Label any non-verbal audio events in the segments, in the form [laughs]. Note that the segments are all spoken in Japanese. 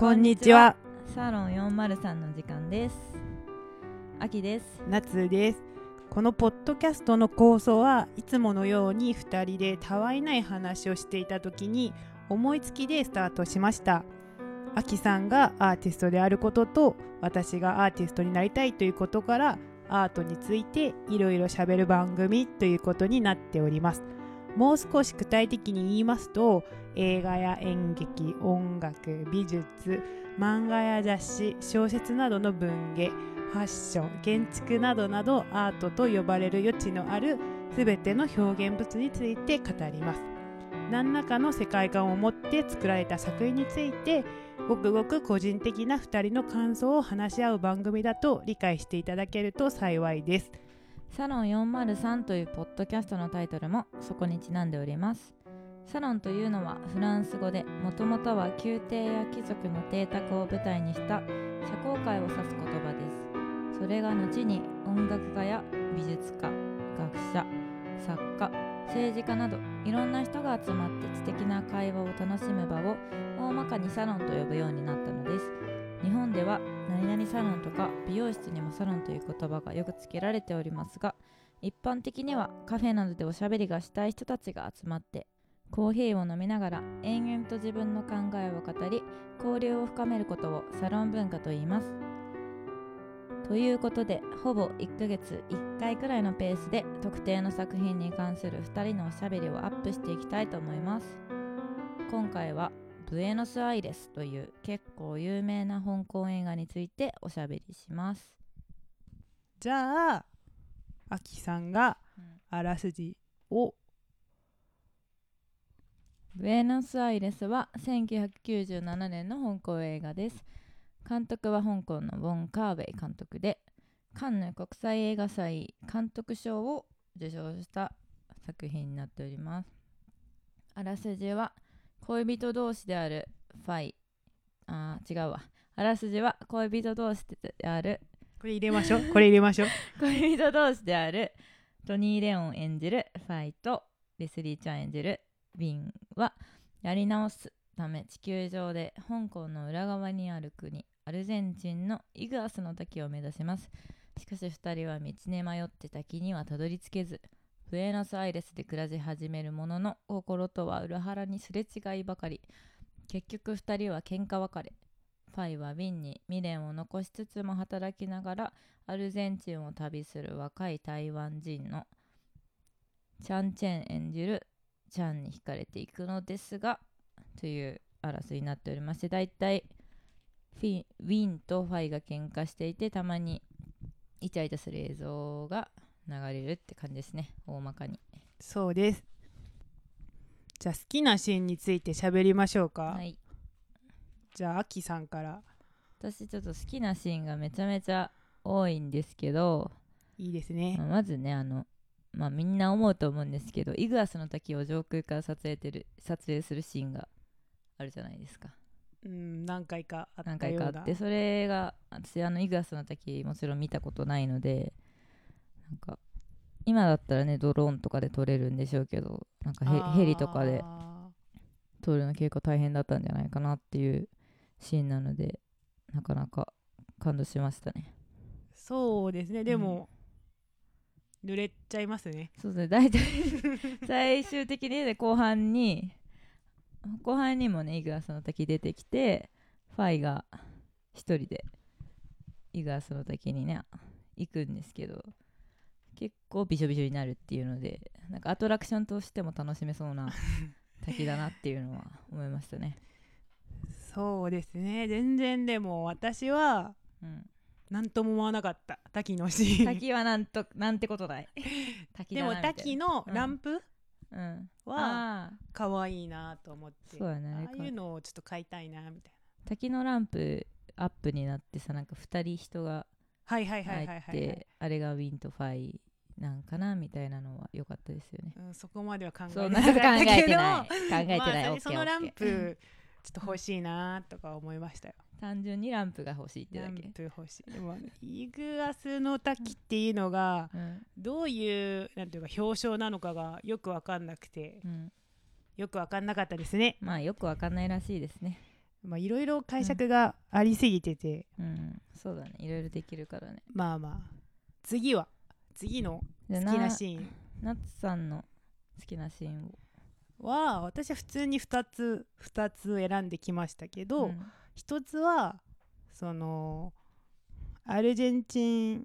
こんにちは。サロン403の時間です。秋です。夏です。このポッドキャストの構想はいつものように2人でたわいない話をしていた時に思いつきでスタートしました。あきさんがアーティストであることと私がアーティストになりたいということからアートについていろいろ喋る番組ということになっております。もう少し具体的に言いますと映画や演劇音楽美術漫画や雑誌小説などの文芸ファッション建築などなどアートと呼ばれる余地のある全ての表現物について語ります。何らかの世界観を持って作られた作品についてごくごく個人的な2人の感想を話し合う番組だと理解していただけると幸いです。サロン403というポッドキャストのタイトルもそこにちなんでおります。サロンというのはフランス語でもともとは宮廷や貴族の邸宅を舞台にした社交界を指す言葉です。それが後に音楽家や美術家、学者、作家、政治家などいろんな人が集まって知的な会話を楽しむ場を大まかにサロンと呼ぶようになったのです。本では何々サロンとか美容室にもサロンという言葉がよく付けられておりますが一般的にはカフェなどでおしゃべりがしたい人たちが集まってコーヒーを飲みながら延々と自分の考えを語り交流を深めることをサロン文化と言います。ということでほぼ1ヶ月1回くらいのペースで特定の作品に関する2人のおしゃべりをアップしていきたいと思います。今回はブエノスアイレスという結構有名な香港映画についておしゃべりします。じゃああきさんがあらすじをブエノスアイレスは1997年の香港映画です。監督は香港のウォン・カーウェイ監督で、カンヌ国際映画祭監督賞を受賞した作品になっております。あらすじは恋人同士である。ファイ、あー違うわ。あらすじは恋人同士である。これ入れましょう。これ入れましょう。[laughs] 恋人同士である。トニー・レオン演じる。ファイと。レスリーちゃん演じる。ビンは。やり直すため。地球上で。香港の裏側にある国。アルゼンチンの。イグアスの滝を目指します。しかし2人は道に迷って滝にはたどり着けずブエノスアイレスで暮らし始めるものの心とは裏腹にすれ違いばかり。結局2人は喧嘩別れ。ファイはウィンに未練を残しつつも働きながらアルゼンチンを旅する若い台湾人のチャン・チェン演じるチャンに惹かれていくのですがという争いになっておりましてだいたいフィウィンとファイが喧嘩していてたまにイチャイチャする映像が流れるって感じですね。大まかに。そうです。じゃあ好きなシーンについて喋りましょうか、はい。じゃああきさんから。私ちょっと好きなシーンがめちゃめちゃ多いんですけど。いいですね。まずねあのまあみんな思うと思うんですけどイグアスの滝を上空から撮影てる撮影するシーンがあるじゃないですか。うん何回かあった何な。回かあってそれが私あのイグアスの滝もちろん見たことないのでなんか今だったらねドローンとかで撮れるんでしょうけどなんかヘヘリとかで撮るの結構大変だったんじゃないかなっていうシーンなのでなかなか感動しましたね。そうですね。でも、濡れちゃいますね。そうですね。大体 [laughs] 最終的にね後半に後半にもねイグアスの滝出てきてファイが一人でイグアスの滝にね行くんですけど結構びしょびしょになるっていうのでなんかアトラクションとしても楽しめそうな [laughs] 滝だなっていうのは思いましたね。そうですね。全然でも私はうん、何とも思わなかった。滝のシーン。滝はなんとなんてことない。[laughs] 滝でも滝のランプうん、は可愛いなと思って、そうだね。ああいうのをちょっと買いたいなみたい滝のランプアップになってさなんか2人人がなはいはいはいはいはい、あれがウィンとファイなんかなみたいなのは良かったですよね。うん、そこまでは考えそうななんか考えてない。[laughs] 考えてない、そのランプちょっと欲しいなとか思いましたよ。単純にランプが欲しいってランだけ。プ欲しい。でもイグアスの滝っていうのがうん。どういうなんていうか表彰なのかがよく分かんなくて。うん、よく分かんなかったですね。まあよくわかんないらしいですね。まあいろいろ解釈がありすぎてて、うん。そうだね。いろいろできるからね。まあまあ。次は次の好好きなシーン。ナツさんの好きなシーンを。は私は普通に2つ2つ選んできましたけど、ん。一つはそのアルゼンチン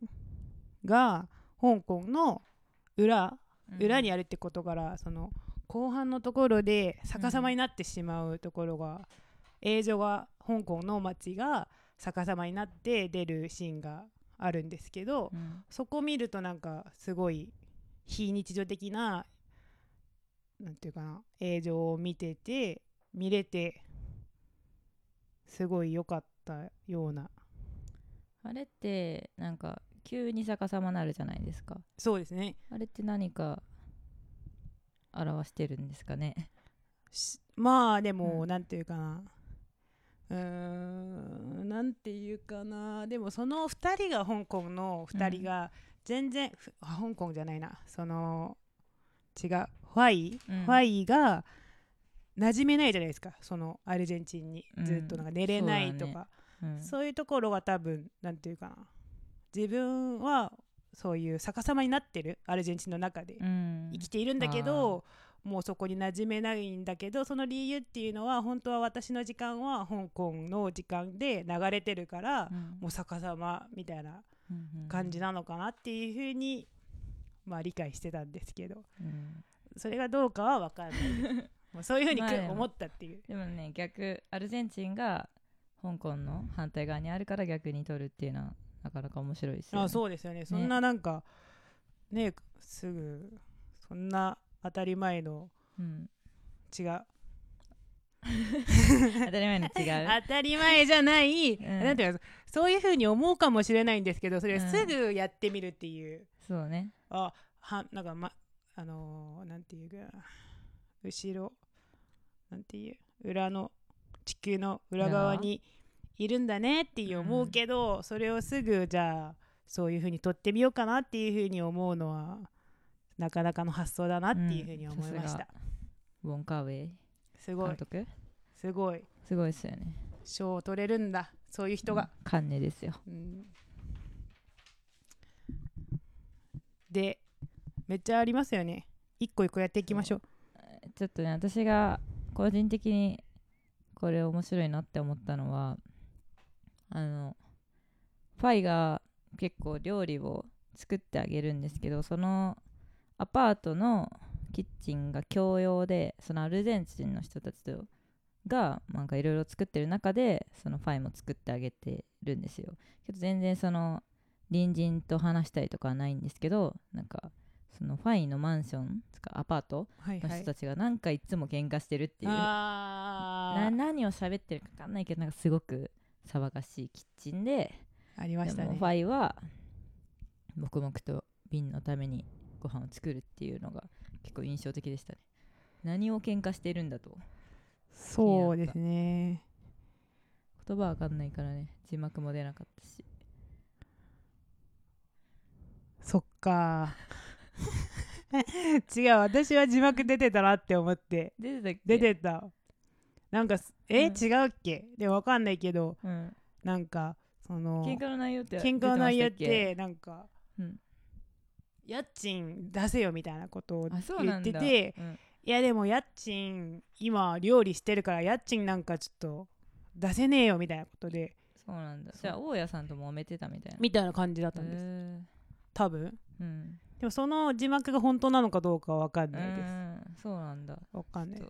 が香港の裏裏にあるってことから、その後半のところで逆さまになってしまうところが、映像が香港の街が逆さまになって出るシーンがあるんですけど、うん。そこ見るとなんかすごい非日常的ななんていうかな映像を見てて見れてすごい良かったような。あれってなんか急に逆さまなるじゃないですか。そうですね。あれって何か表してるんですかね。しまあでも、うん。なんていうかなうーんなんていうかな。でもその2人が香港の2人が全然、ふあ香港じゃないな。その違う。ファイ、うん。ファイが馴染めないじゃないですか。そのアルゼンチンに。うん。ずっとなんか寝れないとか、うん。そういうところが多分なんていうかな。自分はそういう逆さまになってるアルゼンチンの中でうん。生きているんだけど、もうそこに馴染めないんだけどその理由っていうのは本当は私の時間は香港の時間で流れてるから、うん。もう逆さまみたいな感じなのかなっていうふうに、まあ、理解してたんですけど。うん。それがどうかは分かんない。[laughs] もうそういうふうに思ったっていう。でもね逆アルゼンチンが香港の反対側にあるから逆に取るっていうのはなかなか面白いですよね。あそうですよね。そんななんかねすぐそんな当たり前のうん、違う。[laughs] 当たり前の違う。[laughs] 当たり前じゃない、ん。なんていうのそういうふうに思うかもしれないんですけどそれをすぐやってみるっていう、そうね。あはなんかまあのーなんていうか後ろなんていう裏の地球の裏側にいるんだねっていう思うけど、それをすぐじゃあそういうふうに撮ってみようかなっていうふうに思うのはなかなかの発想だなっていうふうに思いました、うんさウォン・カーウェイ。すごい。すごい。すごいですよね。賞を取れるんだ。そういう人が、カンネですよ。うん。でめっちゃありますよね。一個一個やっていきましょう。ちょっとね私が個人的にこれ面白いなって思ったのはあのファイが結構料理を作ってあげるんですけどそのアパートのキッチンが共用でそのアルゼンチンの人たちとがなんかいろいろ作ってる中でそのファイも作ってあげてるんですよ。けど全然その隣人と話したりとかはないんですけどなんかそのファイのマンションつかアパートはいはい。の人たちがなんかいつも喧嘩してるっていう、なあー。何を喋ってるか分かんないけどなんかすごく騒がしいキッチンでありましたね。ファイは黙々と瓶のためにご飯を作るっていうのが結構印象的でしたね。何を喧嘩してるんだと。そうですね。言葉わかんないからね。字幕も出なかったし。そっか。[laughs] 違う。私は字幕出てたなって思って。出てた出てた。なんかすえ、うん。違うっけ？でもわかんないけど。うん。なんかその喧嘩の内容って喧嘩の内容ってなんかうん家賃出せよみたいなことを言っててうんいやでも家賃今料理してるから家賃なんかちょっと出せねえよみたいなことでそうなんだ。そう。じゃあ大家さんとも揉めてたみたいなみたいな感じだったんです。へ多分？ーうん。でもその字幕が本当なのかどうかは分かんうないです。ん。そうなんだ。分かんない。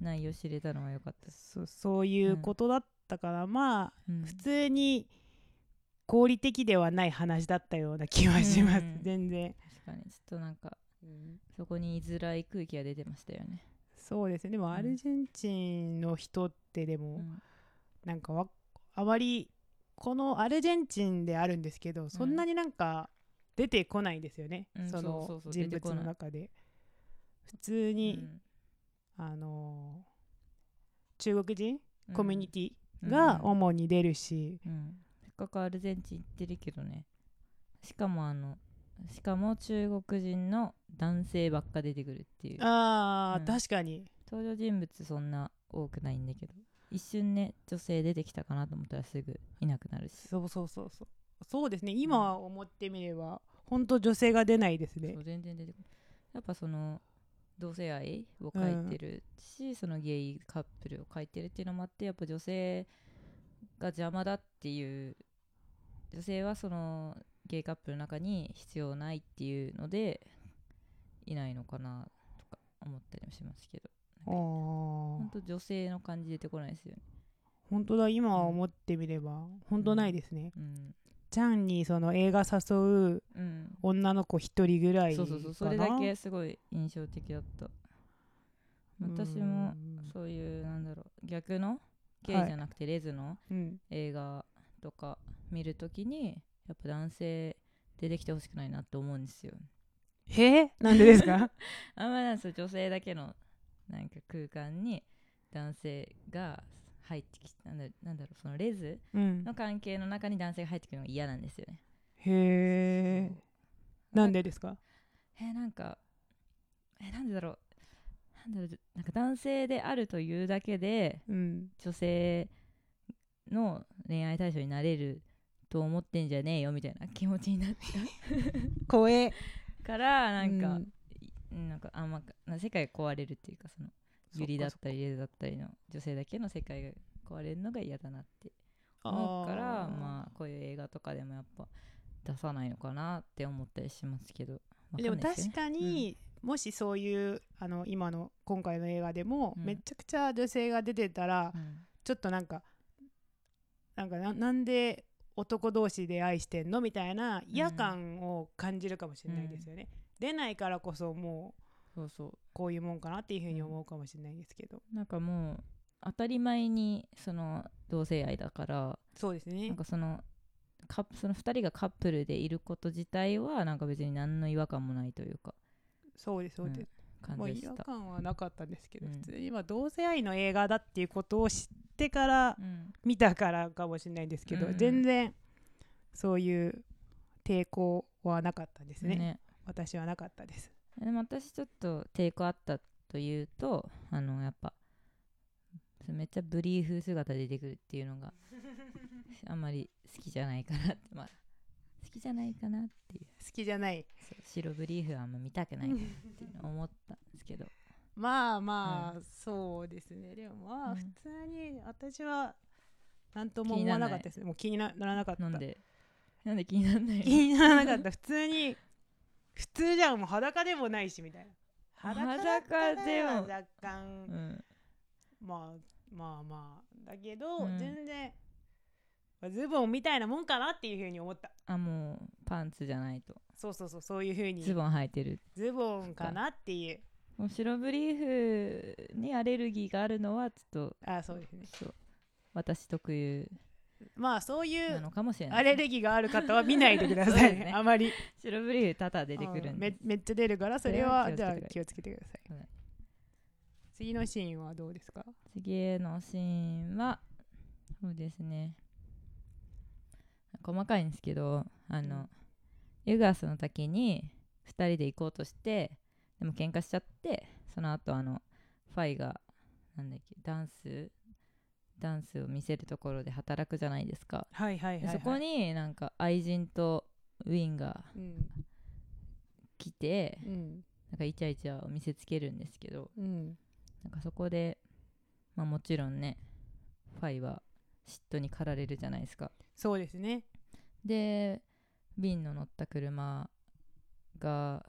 内容知れたのは良かった。です、そそういうことだったから、まあうん。普通に合理的ではない話だったような気はします、うん。全然、確かに。ちょっとなんかそこに居づらい空気が出てましたよね、そうですね。でもんアルゼンチンの人ってでも、うん。なんかわあまりこのアルゼンチンであるんですけどそんなになんか出てこないんですよね、うんその人物の中で。普通に、うん。あの中国人うん。コミュニティがうん。主に出るし、うん。せっかくアルゼンチン行ってるけどね。しかもあのしかも中国人の男性ばっか出てくるっていう。あー、うん。確かに。登場人物そんな多くないんだけど。一瞬ね女性出てきたかなと思ったらすぐいなくなるし。そうそうそうそう。そうですね。今思ってみれば本当女性が出ないですね。そう全然出てこない。やっぱその同性愛を書いてるし、そのゲイカップルを書いてるっていうのもあってやっぱ女性が邪魔だっていう女性はそのゲイカップルの中に必要ないっていうのでいないのかなとか思ったりもしますけど。あ本ー当女性の感じ出てこないですよね。本当だ今思ってみれば本当ないですね、うん、ちゃんにその映画誘ううん、女の子一人ぐらいそうそうそうそれだけすごい印象的だった。私もそういうなんだろう逆のゲイじゃなくてレズのうん。映画とか見るときにやっぱ男性出てきてほしくないなって思うんですよ。へえ？なんでですか？[laughs] あんまなん女性だけのなんか空間に男性が入ってきてなんだなんだろうそのレズうん。の関係の中に男性が入ってくるのが嫌なんですよね。へえ。なんでですか？えなんかえなんでだろうなんだろうなんか男性であるというだけでうん。女性の恋愛対象になれると思ってんじゃねえよみたいな気持ちになっちゃ [laughs] 怖え。うからなんか、うん。いなんかあんまな世界が壊れるっていうかそのユリだったりレズだったりの女性だけの世界が壊れるのが嫌だなって思うからまあこういう映画とかでもやっぱ出さないのかなって思ったりしますけど。でも確かに、もしそういうあの今の今回の映画でも、うん。めちゃくちゃ女性が出てたら、うん。ちょっとなんかなんかななんで男同士で愛してんのみたいな嫌感を感じるかもしれないですよね、出ないからこそもうそうそう。こういうもんかなっていうふうに思うかもしれないですけど、なんかもう当たり前にその同性愛だからそうですね。なんかそのカップその2人がカップルでいること自体はなんか別に何の違和感もないというかそうですそうです、もう違和感じでした、感はなかったんですけど、うん。普通に今同性愛の映画だっていうことを知ってからうん。見たからかもしれないですけど、うん。全然そういう抵抗はなかったですね。ね。私はなかったです。でも私ちょっと抵抗あったというとあのやっぱめっちゃブリーフ姿で出てくるっていうのが [laughs] あんまり好きじゃないかなってまあ好きじゃないかなっていう。好きじゃない。白ブリーフはあんま見たくないなっていうのを思ったんですけど。まあまあ、そうですね。でもまあ、うん。普通に私は何とも思わなかったですね。もう気にならなかった。なんで？なんで気にならないの？気にならなかった。普通に普通じゃんもう裸でもないしみたいな。裸でも若干、うん。まあまあまあ。だけど、うん。全然まあズボンみたいなもんかなっていうふうに思った。あもうパンツじゃないと。そうそうそうそういうふうに。ズボン履いてる。ズボンかなっていう。もう白ブリーフにアレルギーがあるのはちょっとあそうですね。そう私特有まあそういなうのかもしれない。アレルギーがある方は見ないでください、[laughs] ね。あまり。白ブリーフ多々出てくるうんんでめめっちゃ出るからそれははじゃあ気気をつけてください、はい次のシーンはどうですか？次のシーンはそうですね細かいんですけどあの、うん。ユガースの滝に2人で行こうとしてでも喧嘩しちゃってその後あのファイがなんだっけダンスダンスを見せるところで働くじゃないですか、はいはいはい、はい、でそこになんか愛人とウィンがうん。来てうん。なんかイチャイチャを見せつけるんですけどうん。なんかそこで、まあ、もちろんねファイは嫉妬に駆られるじゃないですか。そうですねでビンの乗った車が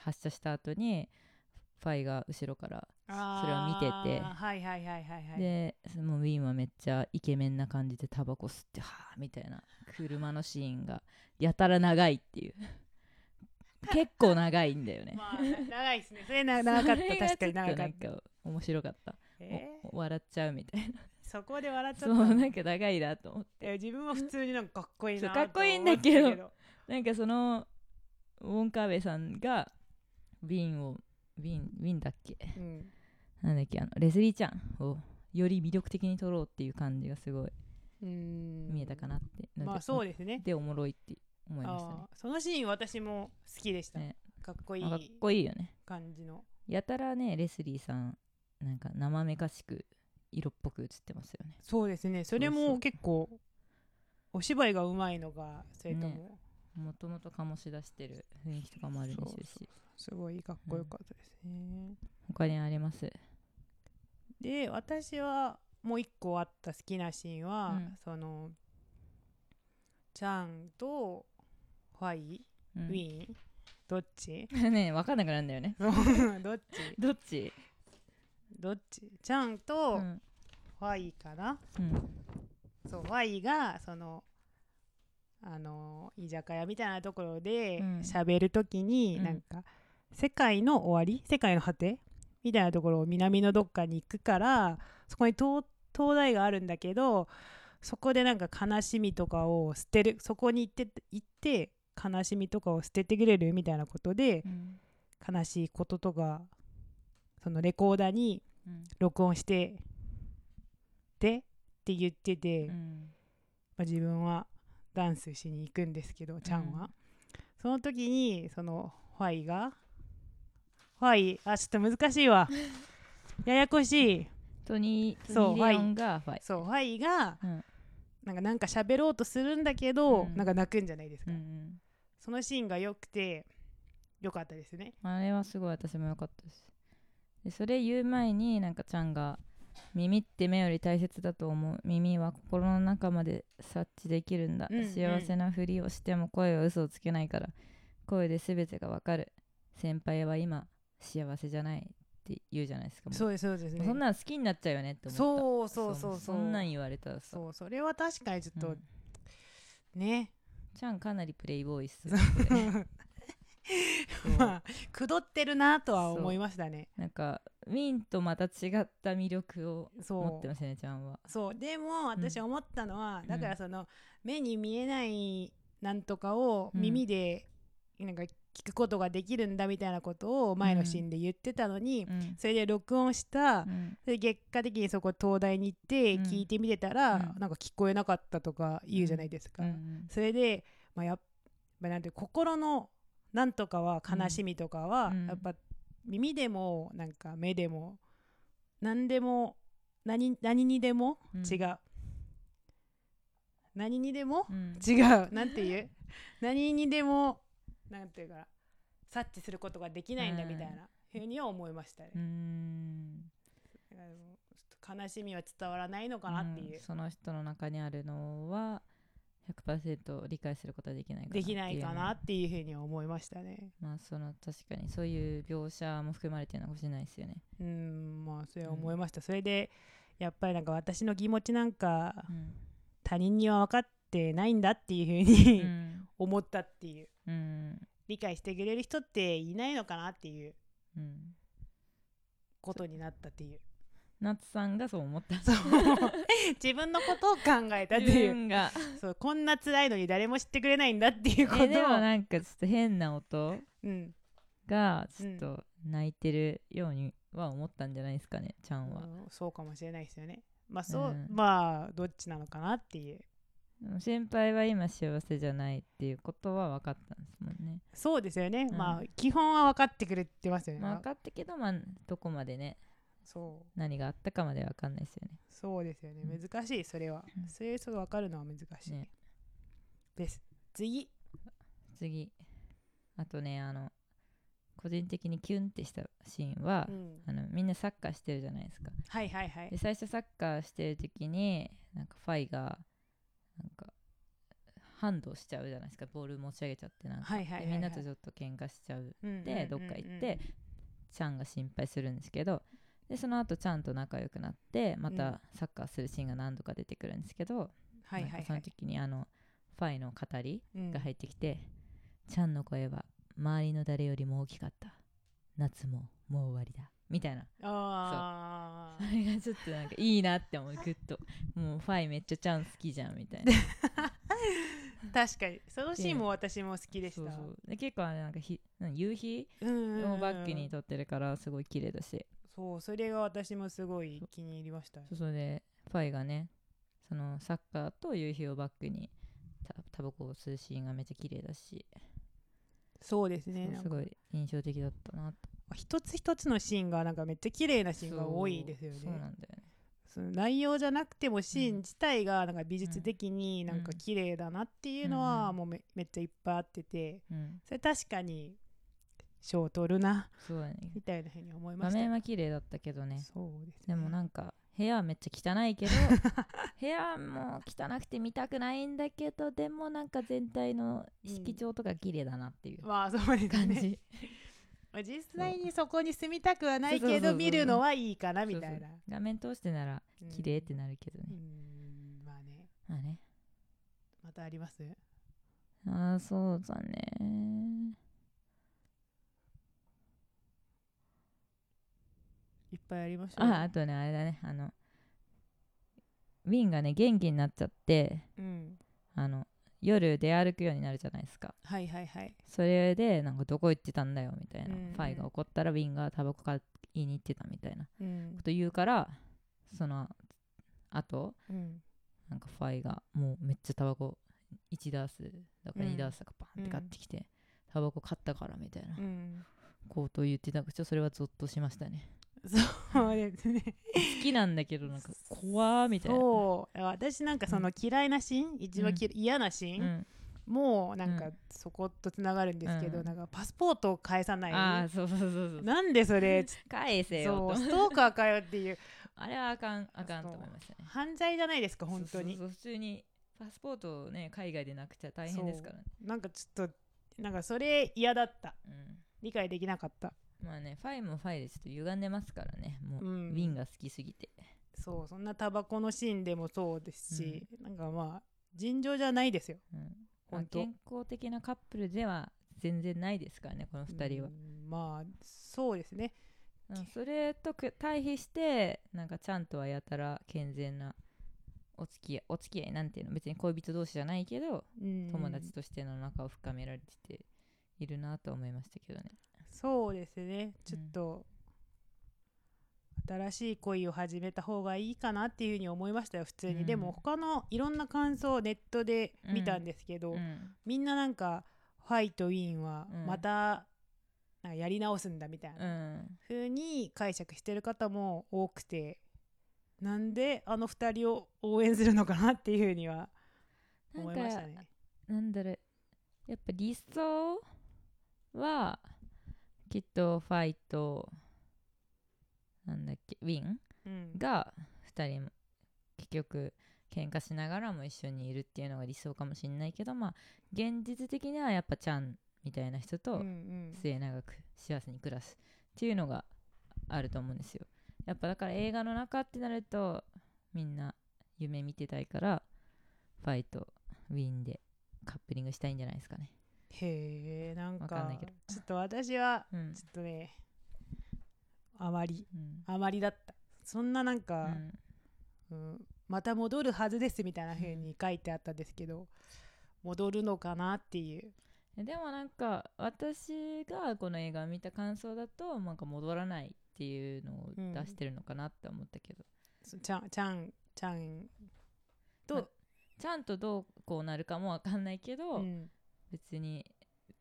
発車した後にファイが後ろからそれを見ててはいはいはいはいはい。でもうウィンはめっちゃイケメンな感じでタバコ吸ってはあみたいな車のシーンがやたら長いっていう。[laughs] 結構長いんだよね。まあ長いですね。それな長かった。確かに長かった。なんか面白かった、えお笑っちゃうみたいな。ーそこで笑っちゃそうった。のなんか長いなと思って。自分は普通になんかかっこいいなそうかっこいいんだけどなんかそのウォン・カーベイさんがビンをビンビンだっけ？うん。なんだっけ？あのレスリーちゃんをより魅力的に撮ろうっていう感じがすごいうん。見えたかなって、まあそうでですね。でおもろいって思いましたね。そのシーン私も好きでした、ね。かっこいあかっいこいいよね。感じの。やたらねレスリーさんなんか生めかしく色っぽく映ってますよね。そうですね。それも結構お芝居がうまいのがそれとも、ね。もともと醸し出してる雰囲気とかもあるでしょうしすごいかっこよかったですね、他にあります？で私はもう一個あった好きなシーンは、うん。そのチャンとファイ、うん。ウィンどっち？[laughs] ね分かんなくなるんだよね。[laughs] どっち？[laughs] どっち？どっち？チャンうとん。ファイかな、うん。そうファイがそのあの居酒屋みたいなところでうん。喋るときに、うん。なんか世界の終わり？世界の果て？みたいなところを南のどっかに行くからそこに灯灯台があるんだけどそこでなんか悲しみとかを捨てる。そこに行って行って悲しみとかを捨ててくれるみたいなことでうん。悲しいこととかそのレコーダーにうん。録音してでって言ってて、うん。まあ、自分はダンスしに行くんですけどちゃんは、うんその時にそのファイがファイあちょっと難しいわ。[laughs] ややこしい。トニーそうトニー・レオンがファイ。そうファイがうん。なんかなんか喋ろうとするんだけど、うん。なんか泣くんじゃないですか、うんうん。そのシーンが良くて良かったですね。あれはすごい私も良かったですでそれ言う前になんかチャンが耳って目より大切だと思う。耳は心の中まで察知できるんだ、うんうん。幸せなふりをしても声は嘘をつけないから。声で全てがわかる。先輩は今幸せじゃないって言うじゃないですかそうですそうですね。そんなん好きになっちゃうよねって思った。そうそうそうそうそんなん言われたらさ。そうそれは確かにちょっとうん。ね、ちゃんかなりプレイボーイっす。よこれそう [laughs] まあくどってるなとは思いましたね。なんかウィンとまた違った魅力をそう。持ってますねちゃんは。そう。でも私思ったのは、ん。だからその目に見えないなんとかをうん。耳でなんか聞くことができるんだみたいなことを前のシーンで言ってたのに、うん。それで録音した、うん。それで結果的にそこ東大に行ってうん。聞いてみてたら、うん。なんか聞こえなかったとか言うじゃないですか、うんそれで、まあ、やっぱなんて心のなんとかは悲しみとかは、うん。やっぱ耳でもなんか目でも何でも何何にでもうん。違う、何にでもうん。違う。なんていう？[laughs] 何にでもなんていうか察知することができないんだみたいなふうには思いましたね、うーん悲しみは伝わらないのかなっていう。うん、その人の中にあるのは100%理解することはできないかなできないかなっっていうふうには思いましたね。まあその確かにそういう描写も含まれてるのかもしれないですよね、うんまあそれは思いました、それでやっぱりなんか私の気持ちなんかうん。他人には分かってないんだっていうふううに、ん。思ったっていう。うん。理解してくれる人っていないのかなっていううん。ことになったっていう夏さんがそう思った。そう。[laughs] 自分のことを考えたって自いう。分が。そうこんな辛いのに誰も知ってくれないんだっていうことを、えでもなんかちょっと変な音うん、がちょっと泣いてるようには思ったんじゃないですかねちゃんは、うんそうかもしれないですよね。まあそう、うん。まあどっちなのかなっていう。先輩は今幸せじゃないっていうことは分かったんですもんね、そうですよね、うん。まあ基本は分かってくれてますよね、まあ、分かったけどまあどこまでねそう。何があったかまで分かんないですよね。そうですよね。うん。難しいそれは、うん。それそう分かるのは難しい、ね。です。次。次。あとねあの個人的にキュンってしたシーンはう、ん。あのみんなサッカーしてるじゃないですか。はいはいはい。で最初サッカーしてる時になんかファイがなんかハンドしちゃうじゃないですか。ボール持ち上げちゃってなんか、はいはいはいはい。でみんなとちょっと喧嘩しちゃう。うんでどっか行ってちゃんが心配するんですけどでその後ちゃんと仲良くなってまうん。たサッカーするシーンが何度か出てくるんですけど、はいそのはい。時にあのファイの語りうん。が入ってきて、ちゃんの声は周りの誰よりも大きかった。夏ももう終わりだ。みたいな。あそれがちょっとなんかいいなって思うグッと。もうファイめっちゃちゃん好きじゃんみたいな。ー [laughs] 確かに。そのシーンも私も好きでした。そうそう。で結構なんかひ何夕日をバックに撮ってるからすごい綺麗だしそうそれが私もすごい気に入りましたそうそれでファイがねそのサッカーと夕日をバックにたタバコを吸うシーンがめっちゃ綺麗だし、そうですね。すごい印象的だったな。と一つ一つのシーンがなんかめっちゃ綺麗なシーンが多いですよね。そうなんだよね。その内容じゃなくてもシーうんン自体がなんか美術的になん。かうん。綺麗だなっていうのはうん。もうめめっちゃいっぱいあってて。うん。それ確かに賞を取るなそうだね。みたいなふうに思いま画した。面は綺麗だったけどね。そうですね。でもなんか部屋はめっちゃ汚いけど [laughs] 部屋も汚くて見たくないんだけどでもなんか全体の色調とか綺麗だなっていうまあそうですね。感じ、[laughs] まあ実際にそこに住みたくはないけそうそうそうそう。ど見るのはいいかなみたいな。画面通してなら綺麗ってなるけどね、うんうんまあね。まあね。またあります？ああそうだねいっぱいありましたああとねあれだね。あのウィンがね元気になっちゃってうん。あの夜出歩くようになるじゃないですか。はいはいはい。それでなんかどこ行ってたんだよみたいな、うんうん。ファイが怒ったらウィンがタバコ買いに行ってたみたいなこうん。と言うからそのあとうん。なんかファイがもうめっちゃタバコ1ダースだからうん。2ダースとかバンって買ってきて、タバコ買ったからみたいなうん。ことを言ってた。からちょっとそれはゾッとしましたねそうですね。好きなんだけどなんか怖ーみたいな。そう。私なんかその嫌いなシーン、一番き嫌なシーン、うん、もうなんかうん。そことつながるんですけど、うん。なんかパスポートを返さない。ああそうそうそうそう。なんでそれ？返せよストーカーかよっていう。[laughs] あれはあかんあかんと思いましたね犯罪じゃないですか本当にそうそうそう普通にパスポートをね海外でなくちゃ大変ですからね。なんかちょっとなんかそれ嫌だった。うん。理解できなかったまあねファイもファイでちょっと歪んでますからね。もう、うん。ウィンが好きすぎて。そうそんなタバコのシーンでもそうですし、なんかまあ尋常じゃないですよ。うん。まあ本当健康的なカップルでは全然ないですからねこの2人は。う、んまあそうですね。うんそれとく対比してなんかちゃんとはやたら健全なお付き合いお付き合いなんていうの別に恋人同士じゃないけどうん。友達としての仲を深められてているなとは思いましたけどねそうですね。ちょっと、新しい恋を始めた方がいいかなっていうふうに思いましたよ普通に、うん。でも他のいろんな感想をネットで見たんですけど、うん。みんななんかファイとウィンはうんまたなんかやり直すんだみたいなうん。風に解釈してる方も多くてなんであの二人を応援するのかなっていうふうには思いましたかね。なんだろう。やっぱ理想はきっとファイトなんだっけウィン？うん。が2人も結局喧嘩しながらも一緒にいるっていうのが理想かもしれないけどまあ現実的にはやっぱちゃんみたいな人うんとうん。末永く幸せに暮らすっていうのがあると思うんですよ。やっぱだから映画の中ってなるとみんな夢見てたいからファイトウィンでカップリングしたいんじゃないですかねへえなんかんちょっと私はうん。ちょっとねあまりうん。あまりだった。そんななんうか、ん。うんまた戻るはずですみたいな風に書いてあったんですけど、戻るのかなっていう。えでもなんか私がこの映画を見た感想だとなんか戻らないっていうのをうん出してるのかなって思ったけど、そちゃんちゃんちゃんと、まちゃんとどうこうなるかもわかんないけど、うん別に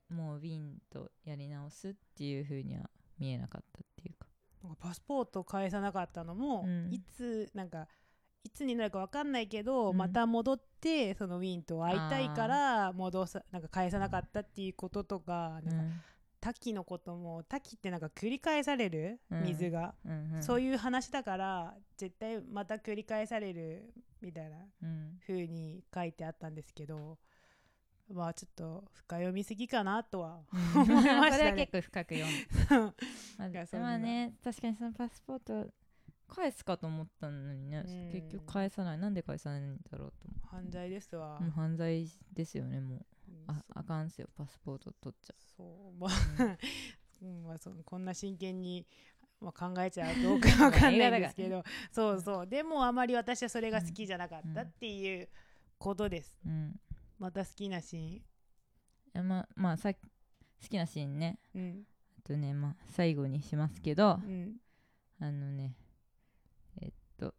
もうウィンとやり直すっていう風には見えなかったっていうか。なんかパスポート返さなかったのも、うん。いつなんかいつになるか分かんないけど、うん。また戻ってそのウィンと会いたいから戻さなんか返さなかったっていうこととかなんかうん滝のことも滝ってなんか繰り返される？うん。水が、うんうん。そういう話だから絶対また繰り返されるみたいなうん。風に書いてあったんですけどまあちょっと深読みすぎかなとはう [laughs] ん思いましたね。これは結構深く読んでまあまあね確かにそのパスポート返すかと思ったのにね、うん。結局返さない。なんで返さないんだろうと思犯罪ですわ。う、犯罪ですよねもう。うんああかんすよパスポート取っちゃ。そう。まう、あ、うん [laughs] まあ、そこんな真剣に、まあ、考えちゃうどうかわかんないんですけど。そうそう。でもあまり私はそれが好きじゃなかったっていうことです。うん。うんまた好きなシーン。まあまあさ好きなシーンね。うん。あとねまあ最後にしますけどうん。あのねえっと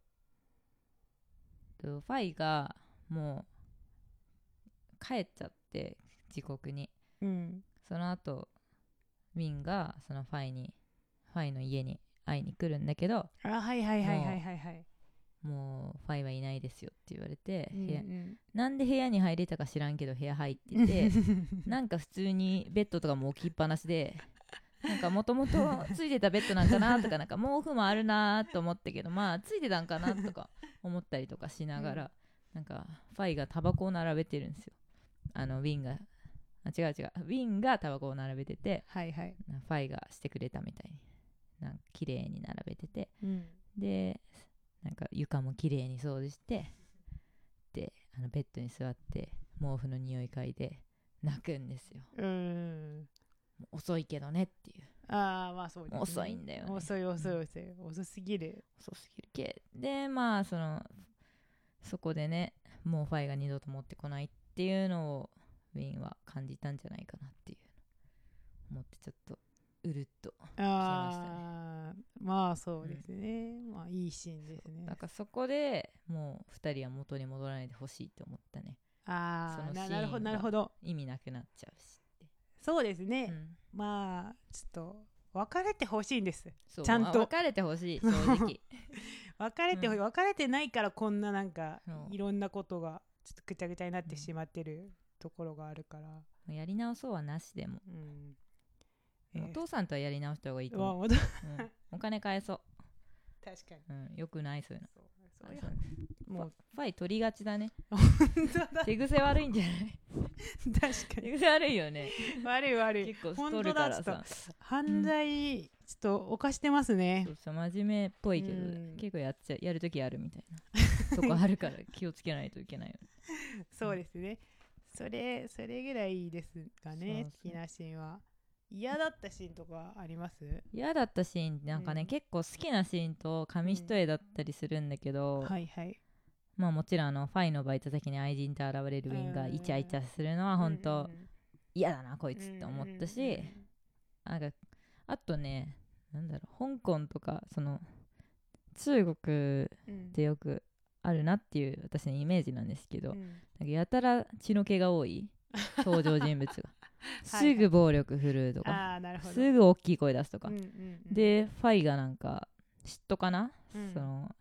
とファイがもう帰っちゃって自国に。うん。その後ウィンがそのファイにファイの家に会いに来るんだけどあはいはいはいはいはいはいもうファイはいないですよって言われて、うん部屋うんなんで部屋に入れたか知らんけど部屋入ってて [laughs] なんか普通にベッドとかも置きっぱなしでなんかもともとついてたベッドなんかなとかなんか毛布もあるなと思ったけどまあついてたんかなとか思ったりとかしながら、なんかファイがタバコを並べてるんですよ。あのウィンがあ違う違うウィンがタバコを並べててはいはい、なファイがしてくれたみたいになんか綺麗に並べてて。うん。でなんか床も綺麗に掃除してであのベッドに座って毛布の匂い嗅いで泣くんですよ。うん。遅いけどねっていう。ああまあそうです、ね、遅いんだよね。遅い遅い遅い、遅すぎる。遅すぎる。けでまあそのそこでねもうファイが二度と持ってこないっていうのをウィンは感じたんじゃないかなっていう思ってちょっとうるっとああまあそうですね、まあいいシーンですね。なんかそこでもう2人は元に戻らないでほしいって思ったね。ああななるほどがなるほど。意味なくなっちゃうしそうですね、うん。まあちょっと別れてほしいんです。ちゃんと。まあ別れてほしい正直。[laughs] 別れてほしい、う別れてないからこんななんかいろんなことがちょっとぐちゃぐちゃになってうん。しまってるところがあるから、やり直そうはなしでも、うんえー。お父さんとはやり直した方がいいと思う、うん。お金返そ確かに。う、うん、よくないそういうの。そうそうもう。ファイ取りがちだね。本当だ。手癖悪いんじゃない？確かに。手癖悪いよね。悪い悪い。結構太るからさ。犯罪ちょっと犯してますね。そうそう真面目っぽいけど、うん。結構やっちゃやるときあるみたいな。[laughs] とこあるから気をつけないといけないよね。そうですね。それそれぐらいですかね好きなシーンは嫌だったシーンとかあります？嫌だったシーンなんかね、うん。結構好きなシーンと紙一重だったりするんだけど、はいはい。まあもちろんあのファイのバイト先に愛人と現れるウィンがイチャイチャするのは本当嫌だなこいつって思ったし、なんかあとねなんだろう香港とかその中国ってよくあるなっていう私のイメージなんですけど、なんかやたら血の気が多い登場人物がすぐ暴力振るうとか。すぐ大きい声出すとか、うんうんうん。でファイがなんか嫉妬かな、うん。その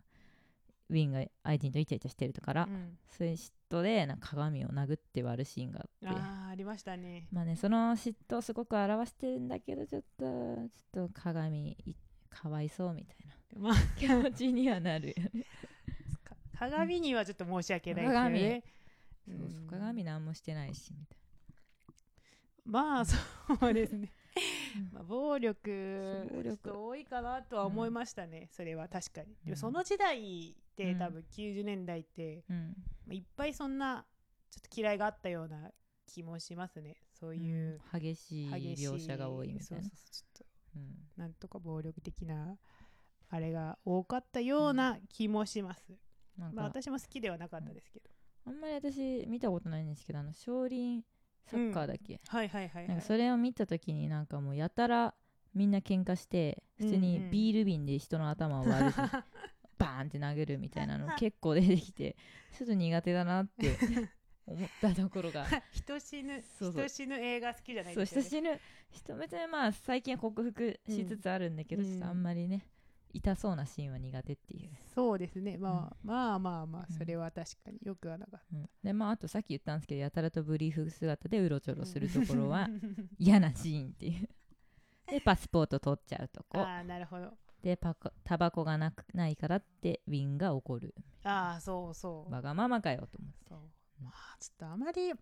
ウィンが愛人とイチャイチャしてるから、うん。そういう嫉妬でなんか鏡を殴って割るシーンがあって。ああありましたね。まあねその嫉妬をすごく表してるんだけどちょっとちょっと鏡いかわいそうみたいな。まあ。気持ちにはなる。よ [laughs] ねか鏡にはちょっと申し訳ないですよね。そうそううん鏡なんもしてないしみたいまあそうですね。うん。まあ暴力暴力。多いかなとは思いましたね、それは確かに。でうん。もその時代って、うん。多分90年代って、まあいっぱいそんなちょっと嫌いがあったような気もしますね。そういううん。激しい激しい描写が多いみたいな。そうそうそうちょっとうん。なんとか暴力的なあれが多かったような気もします、なんまあか私も好きではなかったですけど、あんまり私見たことないんですけどあの少林サッカーだっけ、はいはいはいはい。なんかそれを見た時になんかもうやたらみんな喧嘩して普通うんうにん。ビール瓶で人の頭を割る、[laughs] バーンって投げるみたいなの結構出てきてちょっと苦手だなって [laughs] 思ったところが。人死ぬそうそう。人死ぬ映画好きじゃないそうですよね。人死ぬ人別にまあ最近は克服しつつあるんだけど、うん。ちょっとあんまりね痛そうなシーンは苦手っていう、そうですね、まあまあまあまあうん。それは確かによくはなかっうん。でまああとさっき言ったんですけどやたらとブリーフ姿でうろちたょろするところは [laughs] 嫌なシーンっていう。でパスポート取っちゃうとこ。ああなるほど。でパコタバコがなくないからってウィンが怒る。ああそうそう。わがままかよと思って。そう。うんまあちょっとあまり、ま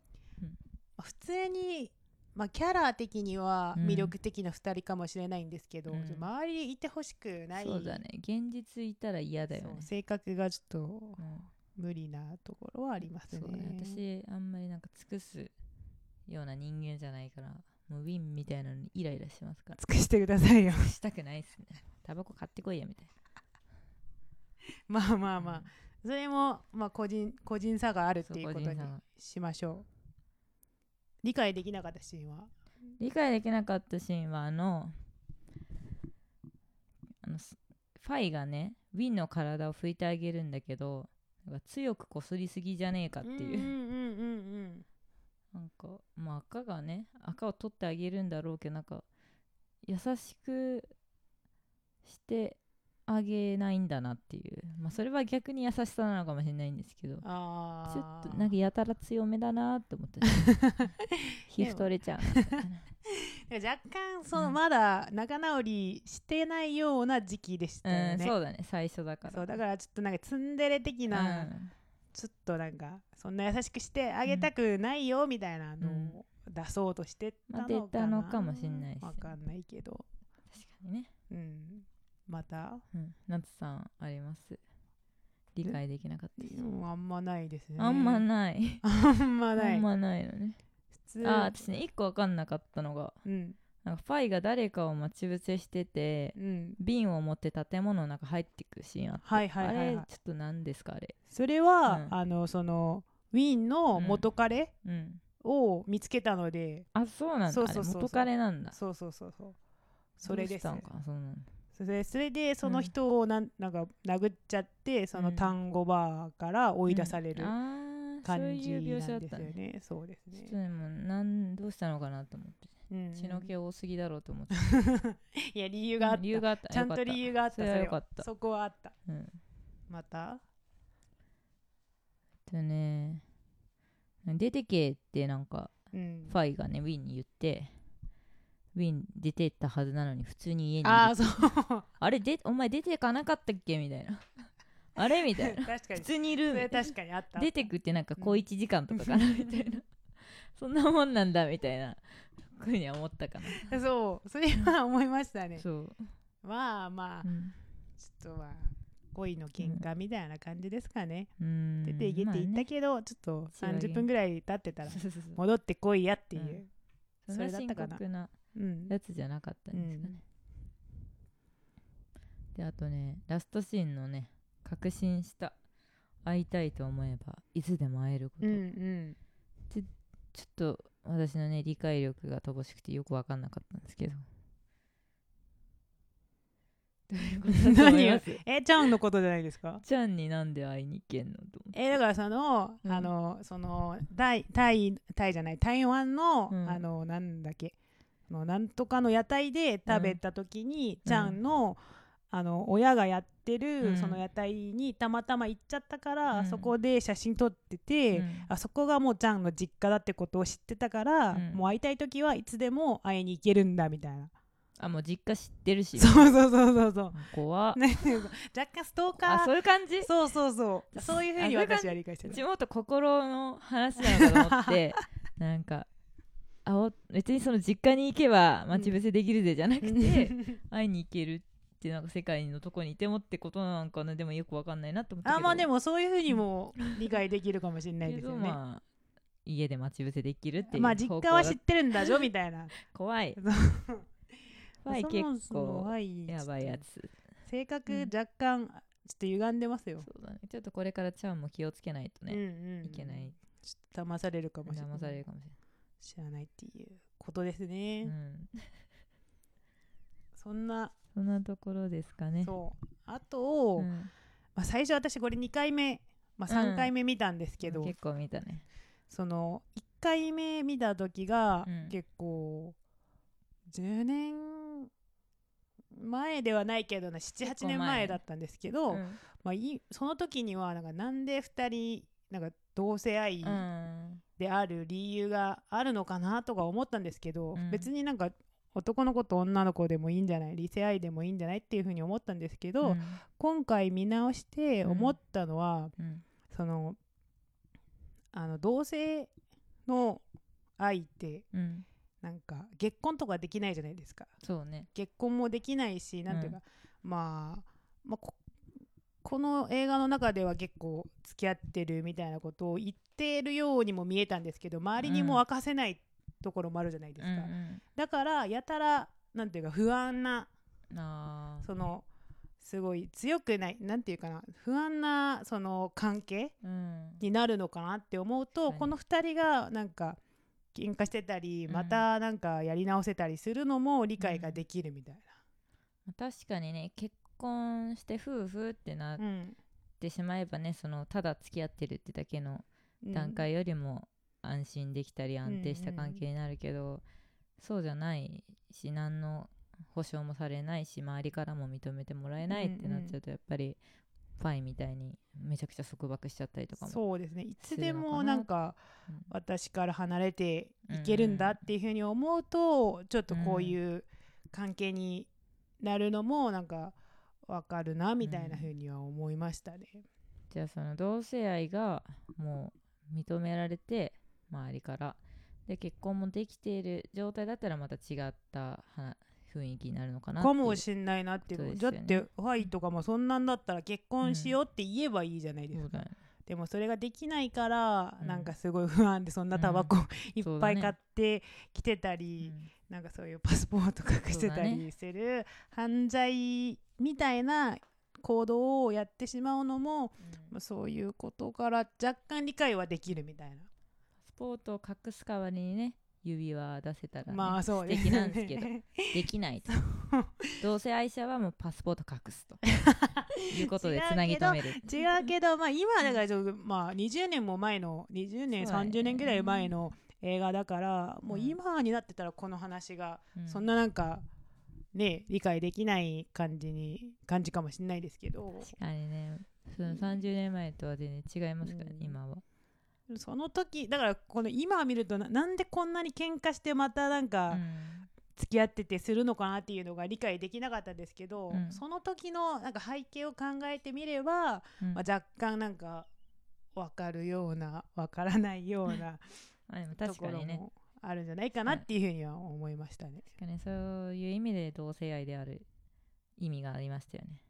あ普通にまあキャラ的にはうん。魅力的な2人かもしれないんですけど、うん。周りにいてほしくないそうだね。現実いたら嫌だよね。性格がちょっとうん。無理なところはありますね。そうだね。私あんまりなんか尽くすような人間じゃないからもうウィンみたいなのにイライラしますから。尽くしてくださいよ。したくないっすね。タバコ買ってこいやみたい [laughs] まあまなあまあ、それもまあ個人個人差があるっていうことにしましょう理解できなかったシーンは？理解できなかったシーンはあのあのスファイがねウィンの体を拭いてあげるんだけど強くこすりすぎじゃねえかっていう、なんかまあ赤がね赤を取ってあげるんだろうけどなんか優しくしてあげないんだなっていう、まあ、それは逆に優しさなのかもしれないんですけど。ちょあっとなんかやたら強めだなって思って [laughs] 皮膚取れちゃう [laughs] 若干そのうん。まだ仲直りしてないような時期でしたようん、ね、そうだね。最初だから。そうだからちょっとなんかツンデレ的な、うん。ちょっとなんかそんな優しくしてあげたくないよみたいなのを出そうとしてたのかな、まあ出たのかもしんないですよわかんないけど。確かにね、うんまた、うん、夏さんあります？理解できなかったですうんあんまないですね。あんまない。あんまない。あんまないのね。普通。あ私ね一個分かんなかったのがうん。なんかファイが誰かを待ち伏せしててうん。瓶を持って建物の中入っていくシーンあって、はいはいはい、はい。あれ？ちょっと何ですかあれ？それは、うん。あのそのウィーンの元彼うん。を見つけたので、あそうなんだ。そうそうそうそう。あれ元彼なんだ。そうそうそうそう。それです。どうしたんかそうなんだそれそれでその人をなん,、なんか殴っちゃってその単語バーから追い出される感じなんですよたねね。そうですちょっとね。でもなんどうしたのかなと思って。うん。血の気多すぎだろうと思って。[laughs] いや理由があった。理由があった。ちゃんと理由があった。それは。よかった。そこはあった。うん。また？でね。出てけってなんかうん。フ。ァイがねウィンに言ってウィン出てったはずなのに普通に家にああそう。[laughs] あれでお前出てかなかったっけみたいな [laughs] あれみたいな確かに普。通にいるみたいな確かにあった。出てくってなんかうん小1時間とかかなみたいな [laughs] そんなもんなんだみたいなふうには思ったかなそう。それは思いましたね。そう、まあまあう、んちょっとまあ恋の喧嘩みたいな感じですかね。うん出ていけって言ったけど、ちょっと仕上げ30分ぐらい経ってたら戻ってこいやっていう。うんそれだったかな。やつじゃなかったんですかね、であとねラストシーンのね確信した会いたいと思えばいつでも会えること、うんうん。ちょっと私のね理解力が乏しくてよく分かんなかったんですけど。どういうことだと思い [laughs] 何を？ますえちゃんのことじゃないですか？ちゃんになんで会いに行けんのとえだからその、うん。あのそのタイタイタイじゃない台湾の、うん。あのなんだっけ？あのなんとかの屋台で食べた時に、ちゃんのあの親がやってる、うん。その屋台にたまたま行っちゃったから、うん。そこで写真撮ってて、うん。あそこがもうちゃんの実家だってことを知ってたから、うん。もう会いたい時はいつでも会いに行けるんだみたいな、あもう実家知ってるし。そうそうそうそうそう。怖っ。ね若干ストーカー。あそういう感じ？そうそうそう。そういうふうに私は理解してる。うちもっと心の話なのかと思って [laughs] なんかあお別にその実家に行けば待ち伏せできるぜじゃなくて、[laughs] 会いに行けるってなんか世界のとこにいてもってことなんかな。でもよくわかんないなと思ったけど。あまあでもそういうふうにも [laughs] 理解できるかもしれないけどですよね。まあ家で待ち伏せできるっていうまあ実家は知ってるんだぞみたいな。[laughs] 怖い。怖い結構はいやばいやつ。性格うん。若干ちょっと歪んでますよ。そうだね。ちょっとこれからちゃんも気をつけないとうんね、うん。いけない。ちょっと騙されるかもしれない。騙されるかもし知らないっていうことですね。うん、そんな、そんなところですかね。そう。あと、うん。まあ、最初私これ2回目、まあ、3回目見たんですけど、結構見たね。その1回目見た時がうん。結構10年前ではないけどな78年前前だったんですけど、うんまあ、いその時にはなんかなんで2人なんか同性愛うんである理由があるのかなとか思ったんですけど、うん。別になんか男の子と女の子でもいいんじゃない理性愛でもいいんじゃないっていうふうに思ったんですけど、うん。今回見直して思ったのは、うん。そのあの同性の愛ってうん。なんか結婚とかできないじゃないですか。そうね。結婚もできないしなんていうか、まあ、まあここの映画の中では結構付き合ってるみたいなことを言ってるようにも見えたんですけど周りにも明かせないところもあるじゃないですか、うんだからやたらなんていうか不安なそのすごい強くないなんていうかな不安なその関係うん。になるのかなって思うと、はい。この2人がなんか喧嘩してたりうん。またなんかやり直せたりするのも理解ができるみたい確かにね結婚して夫婦ってなってしまえばねそのただ付き合ってるってだけのうん。段階よりも安心できたり安定した関係になるけど、そうじゃないし何の保証もされないし周りからも認めてもらえないってなっちゃうとやっぱりファイみたいにめちゃくちゃ束縛しちゃったりとかもそうですね。いつでもなんかうん。私から離れていけるんだっていうふうに思うとちょっとこういう関係になるのもなんかわかるなみたいなふうには思いましたね。じゃあその同性愛がもう認められて周りから。で結婚もできている状態だったらまた違ったは雰囲気になるのかなかもしんないなっていう。だってファイとかもそんなんだったら結婚しようって言えばいいじゃないですか、そうだよね。でもそれができないから、うん。なんかすごい不安でそんなタバコ、[laughs] いっそうだね。ぱい買ってきてたうり、ん。なんかそういうパスポート隠してたりする犯罪みたいな行動をやってしまうのも、まあ、そういうことから若干理解はできるみたいな。パスポートを隠す代わりにね指輪出せたら、ねまあそうです素敵なんですけど。ねできないと。[laughs] 同性愛者はもうパスポート隠すと。[laughs] いうことでつなぎ止める。違うけど、まあ、今だからちょっと、まあ、20年も前の20年、ね。30年ぐらい前の映画だからもううん。今になってたらこの話が、うん。そんななんかね理解できない感じに感じかもしれないですけど。確かにね。その30年前とは全然違いますからね、うん。今は。その時だからこの今見るとななんでこんなに喧嘩してまたなんかうん。付き合っててするのかなっていうのが理解できなかったですけど、うん。その時のなんか背景を考えてみれば、うん。まあ、若干なんか分かるような分からないような [laughs] まあでもと確かにねあるんじゃないかなっていうふうには思いましたね。確かにそういう意味で同性愛である意味がありましたよね。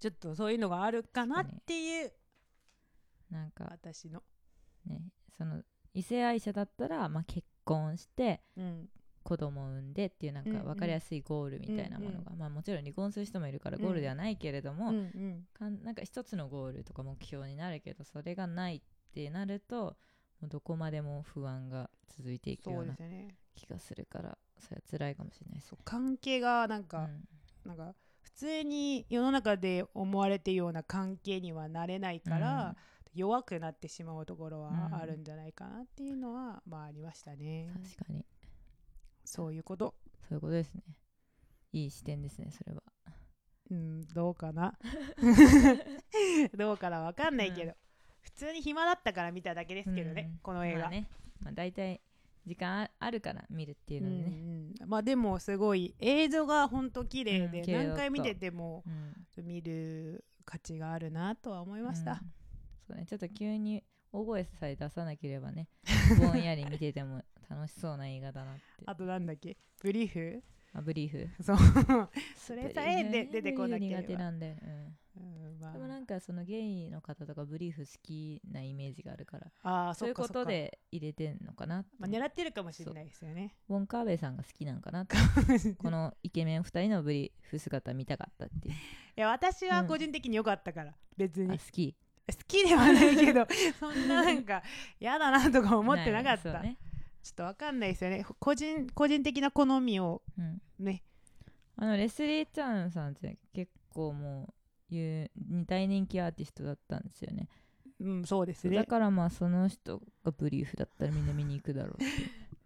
ちょっとそういうのがあるかなっていうなんか私の。ねその異性愛者だったら、まあ、結婚してうん。子供を産んでっていうなんかうんうん。分かりやすいゴールみたいなものが、まあもちろん離婚する人もいるからうんゴールではないけれども、うんうん。かんなんか一つのゴールとか目標になるけどそれがないってなるともうどこまでも不安が続いていくよそううな。気がするからそれは辛いかもしれないです。そう関係がなんか、なんか普通に世の中で思われてるような関係にはなれないから、弱くなってしまうところはあるんじゃないかなっていうのは、まあありましたね。うん、。確かに。そういうこと。そういうことですね。いい視点ですねそれは。うん、どうかな。[laughs] どうかなわかんないけど、普通に暇だったから見ただけですけどね、うん。この映画。まあね、まあ、大体時間ああるから見るっていううんのでね、うんまあでもすごい映像がほんと綺麗で、うん綺麗だった何回見ててもうん。見る価値があるなとは思いました。うん。そうね。ちょっと急に大声さえ出さなければね [laughs] ぼんやり見てても楽しそうな映画だなって。あとなんだっけ？ブリーフ？あブリーフ。そう。[laughs] それさえで出てこなければ。苦手なんだよね、うんまあ。うん、でもなんかそのゲイの方とかブリーフ好きなイメージがあるからあーそういうことで入れてんのかなまあ、狙ってるかもしれないですよね。ウォン・カーベイさんが好きなんかな [laughs] このイケメン2人のブリーフ姿見たかったっていう。いや私は個人的に良かったから、別に。あ好き。好きではないけど [laughs] そんななんか嫌だなとか思ってなかった、ね。ちょっとわかんないですよね。個人個人的な好みをうん。ね。あのレスリー・チャンさんって結構もういう大人気アーティストだったんですよね。うんそうですだねからまあその人がブリーフだったらみんな見に行くだろうって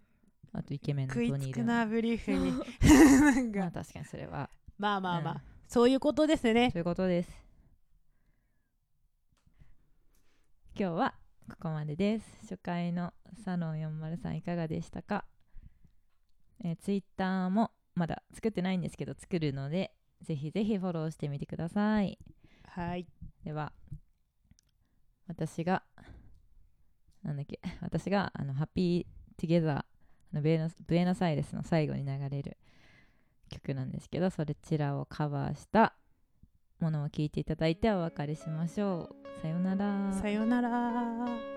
[laughs] あとイケメンのト食いニーでつくなブリーフに。[laughs] なんか。まあ確かにそれは。まあまあまあ、うん。そういうことですね。そういうことです。今日はここまでです。初回のサロン403いかがでしたか、えー、ツイッターもまだ作ってないんですけど作るのでぜひぜひフォローしてみてください。はい。では私がなんだっけ [laughs] 私があのハッピー・ティゲザーあのブエノブエノスアイレスの最後に流れる曲なんですけどそれちらをカバーしたものを聞いていただいてお別れしましょう。さようなら。さよなら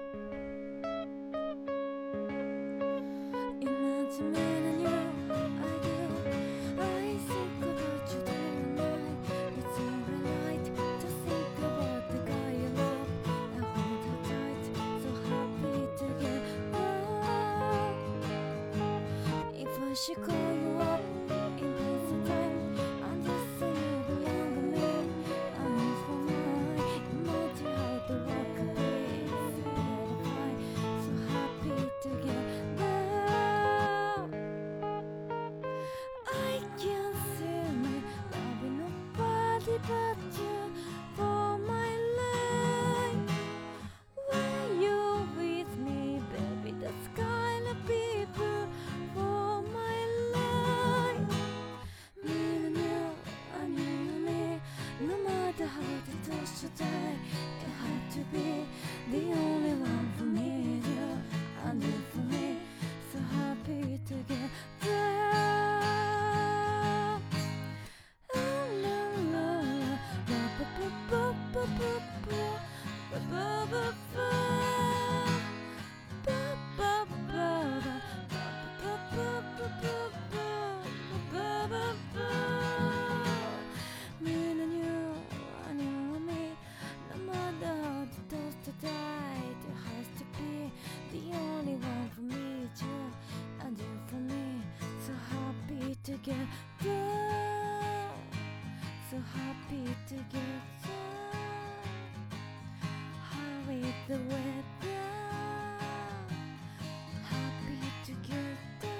she could together. So happy together. Hurry the weather. Happy together.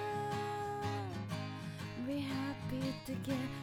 We're happy together.